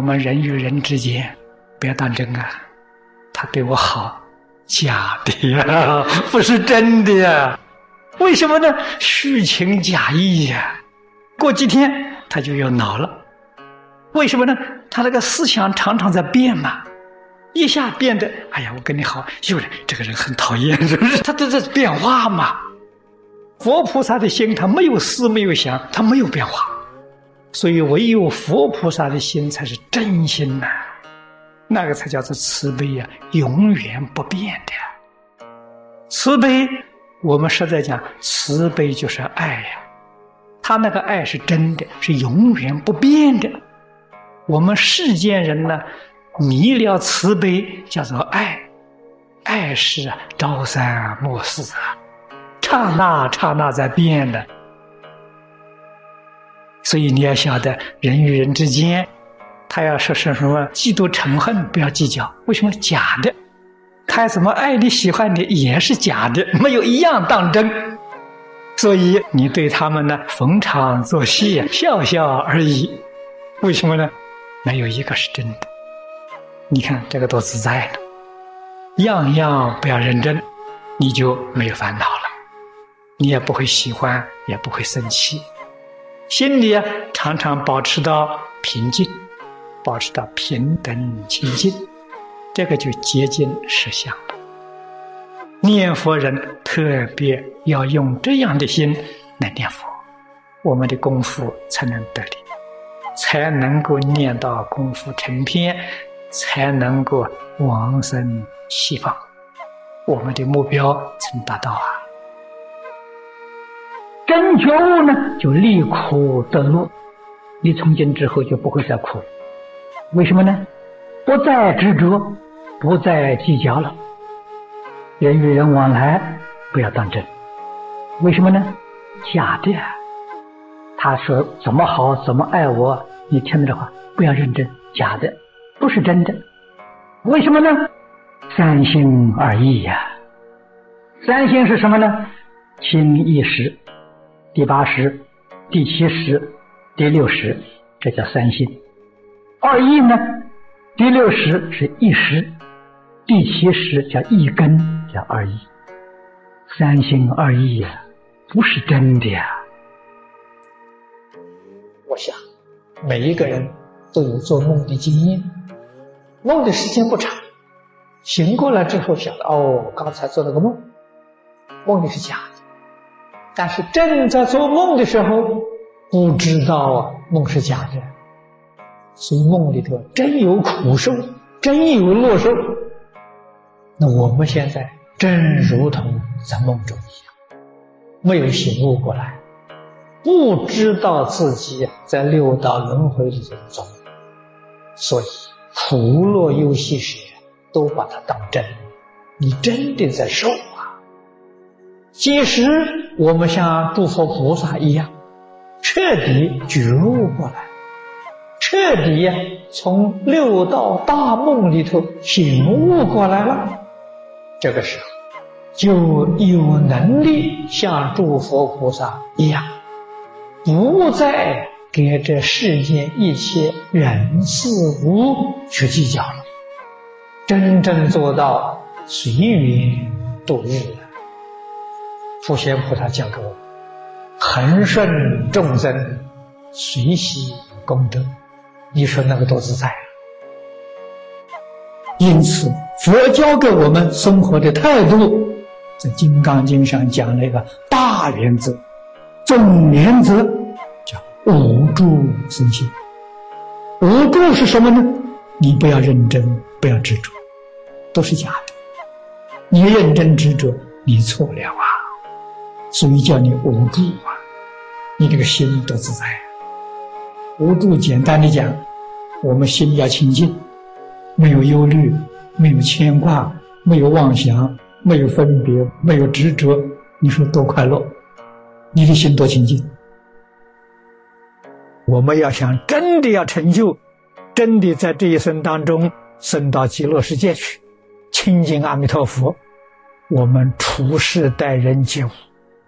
我们人与人之间不要当真啊，他对我好，假的呀，不是真的呀。为什么呢？虚情假意呀。过几天他就要恼了，为什么呢？他那个思想常常在变嘛，一下变得，哎呀，我跟你好，有人这个人很讨厌，是不是？他都在变化嘛。佛菩萨的心，他没有思，没有想，他没有变化，所以唯有佛菩萨的心才是真心呐，那个才叫做慈悲呀，永远不变的。慈悲，我们实在讲，慈悲就是爱呀，他那个爱是真的，是永远不变的。我们世间人呢，迷了慈悲，叫做爱，爱是朝三暮四啊。刹那刹那在变的，所以你要晓得，人与人之间，他要说是什么嫉妒仇恨，不要计较。为什么假的？他怎么爱你喜欢你也是假的，没有一样当真。所以你对他们呢，逢场作戏，笑笑而已。为什么呢？没有一个是真的。你看这个多自在呢，样样不要认真，你就没有烦恼了。你也不会喜欢，也不会生气，心里啊常常保持到平静，保持到平等清净，这个就接近实相了。念佛人特别要用这样的心来念佛，我们的功夫才能得力，才能够念到功夫成片，才能够往生西方，我们的目标才能达到啊。真觉悟呢，就离苦得乐。你从今之后就不会再苦了，为什么呢？不再执着，不再计较了。人与人往来不要当真，为什么呢？假的。他说怎么好，怎么爱我，你听他的话，不要认真，假的，不是真的。为什么呢？三心二意呀。三心是什么呢？心一时。第八识、第七识、第六识，这叫三心。二意呢？第六识是一识，第七识叫一根，叫二意。三心二意呀，不是真的呀。我想，每一个人都有做梦的经验，梦的时间不长，醒过来之后晓得，哦，刚才做了个梦，梦里是假的。但是正在做梦的时候，不知道啊梦是假的，所以梦里头真有苦受，真有乐受。那我们现在正如同在梦中一样，没有醒悟过来，不知道自己在六道轮回里头走，所以苦乐忧喜舍都把它当真，你真的在受。即使我们像诸佛菩萨一样，彻底觉悟过来，彻底呀从六道大梦里头醒悟过来了，这个时候就有能力像诸佛菩萨一样，不再给这世间一切人事物去计较了，真正做到随缘度日。普贤菩萨讲给我，恒顺众生，随喜功德。你说那个多自在啊！因此，佛教给我们生活的态度，在《金刚经》上讲了一个大原则、总原则，叫无住生心。无住是什么呢？你不要认真，不要执着，都是假的。你认真执着，你错了啊！所以叫你无助啊，你这个心多自在啊。无助简单的讲，我们心要清净，没有忧虑，没有牵挂，没有妄想，没有分别，没有执着，你说多快乐？你的心多清净。我们要想真的要成就，真的在这一生当中升到极乐世界去，亲近阿弥陀佛，我们处世待人接物。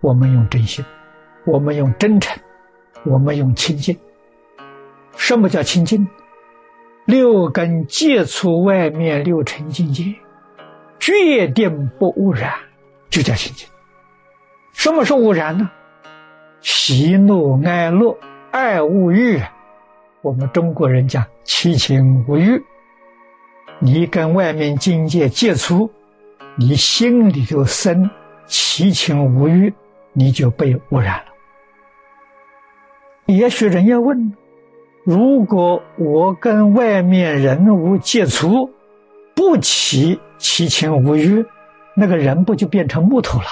我们用真心，我们用真诚，我们用清净。什么叫清净？六根接触外面六尘境界，决定不污染，就叫清净。什么是污染呢？喜怒哀乐、爱恶欲，我们中国人讲七情五欲。你跟外面境界接触，你心里头生七情五欲，你就被污染了。也许人要问：如果我跟外面人物接触，不起七情五欲，那个人不就变成木头了？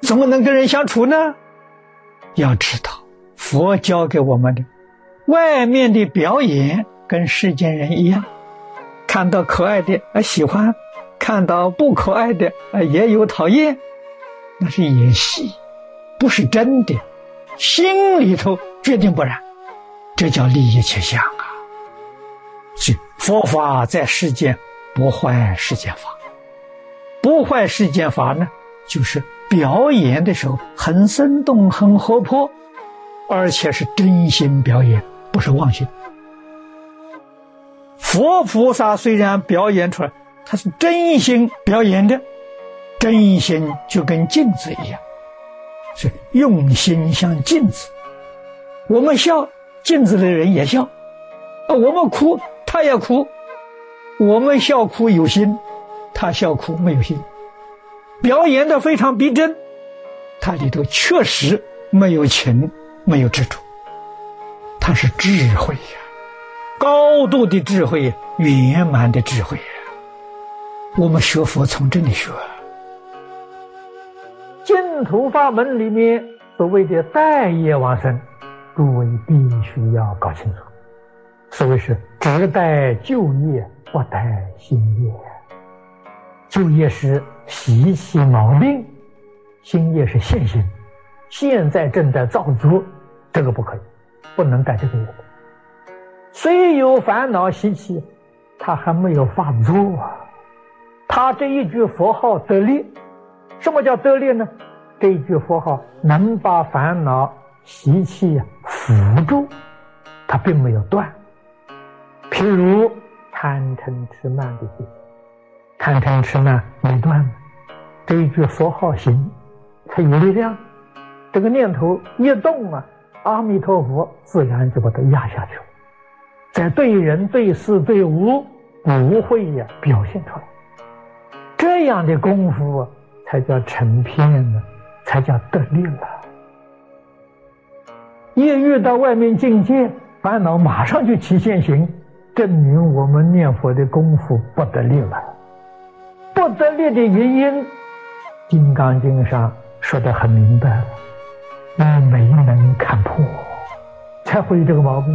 怎么能跟人相处呢？要知道，佛教给我们的，外面的表演跟世间人一样，看到可爱的啊喜欢，看到不可爱的啊也有讨厌，那是演戏，不是真的，心里头决定不然，这叫利益取向啊。所以佛法在世间不坏世间法，不坏世间法呢，就是。表演的时候很生动、很活泼，而且是真心表演，不是妄心。佛菩萨虽然表演出来，他是真心表演的，真心就跟镜子一样，是用心像镜子。我们笑，镜子的人也笑；啊，我们哭，他也哭。我们笑哭有心，他笑哭没有心。表演的非常逼真，它里头确实没有情，没有执着，他是智慧呀，高度的智慧，圆满的智慧呀。我们学佛从这里学，净土法门里面所谓的待业往生，诸位必须要搞清楚，所谓是只待旧业，不待新业。旧业是习气毛病，新业是现行，现在正在造作，这个不可以，不能带这个业。虽有烦恼习气，他还没有发作啊。他这一句佛号得力，什么叫得力呢？这一句佛号能把烦恼习气扶住，它并没有断。譬如贪嗔痴慢的心。贪嗔痴慢没断，这一句佛号行，它有力量。这个念头一动啊，阿弥陀佛自然就把它压下去了。在对人对事对物不会呀表现出来，这样的功夫才叫成片呢，才叫得力了。一遇到外面境界烦恼，马上就起现行，证明我们念佛的功夫不得力了。不得力的原因，《金刚经》上说的很明白了，你没能看破，才会有这个毛病。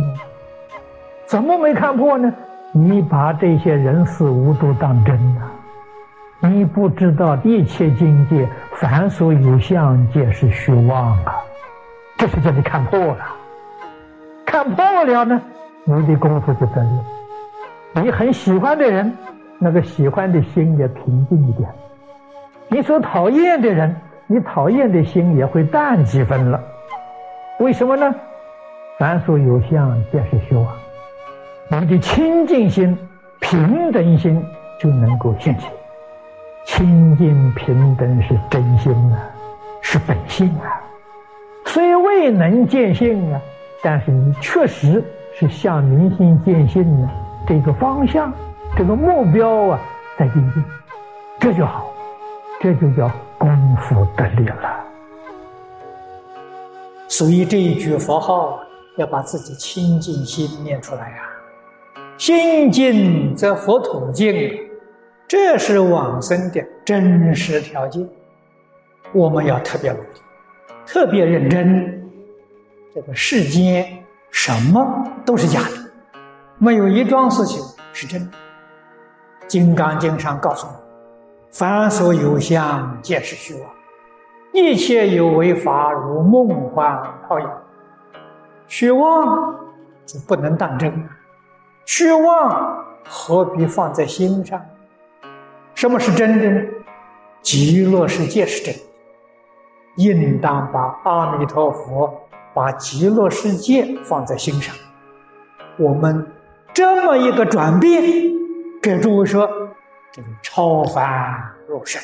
怎么没看破呢？你把这些人事物都当真了，你不知道一切境界凡所有相，皆是虚妄啊！这是叫你看破了，看破了呢，你的功夫就得了。你很喜欢的人。那个喜欢的心也平静一点，你所讨厌的人，你讨厌的心也会淡几分了。为什么呢？凡所有相，皆是虚妄。我们的清净心、平等心就能够现起。清净平等是真心啊，是本性啊。虽未能见性啊，但是你确实是向明心见性的这个方向。这个目标啊，在进进，这就好，这就叫功夫得力了。所以这一句佛号要把自己清净心念出来呀，心净则佛土净，这是往生的真实条件。我们要特别努力，特别认真。这个世间什么都是假的，没有一桩事情是真的。《金刚经》上告诉我：“凡所有相，皆是虚妄；一切有为法，如梦幻泡影。虚妄就不能当真，虚妄何必放在心上？什么是真的呢？极乐世界是真的，应当把阿弥陀佛、把极乐世界放在心上。我们这么一个转变，给诸位说，这个超凡入圣。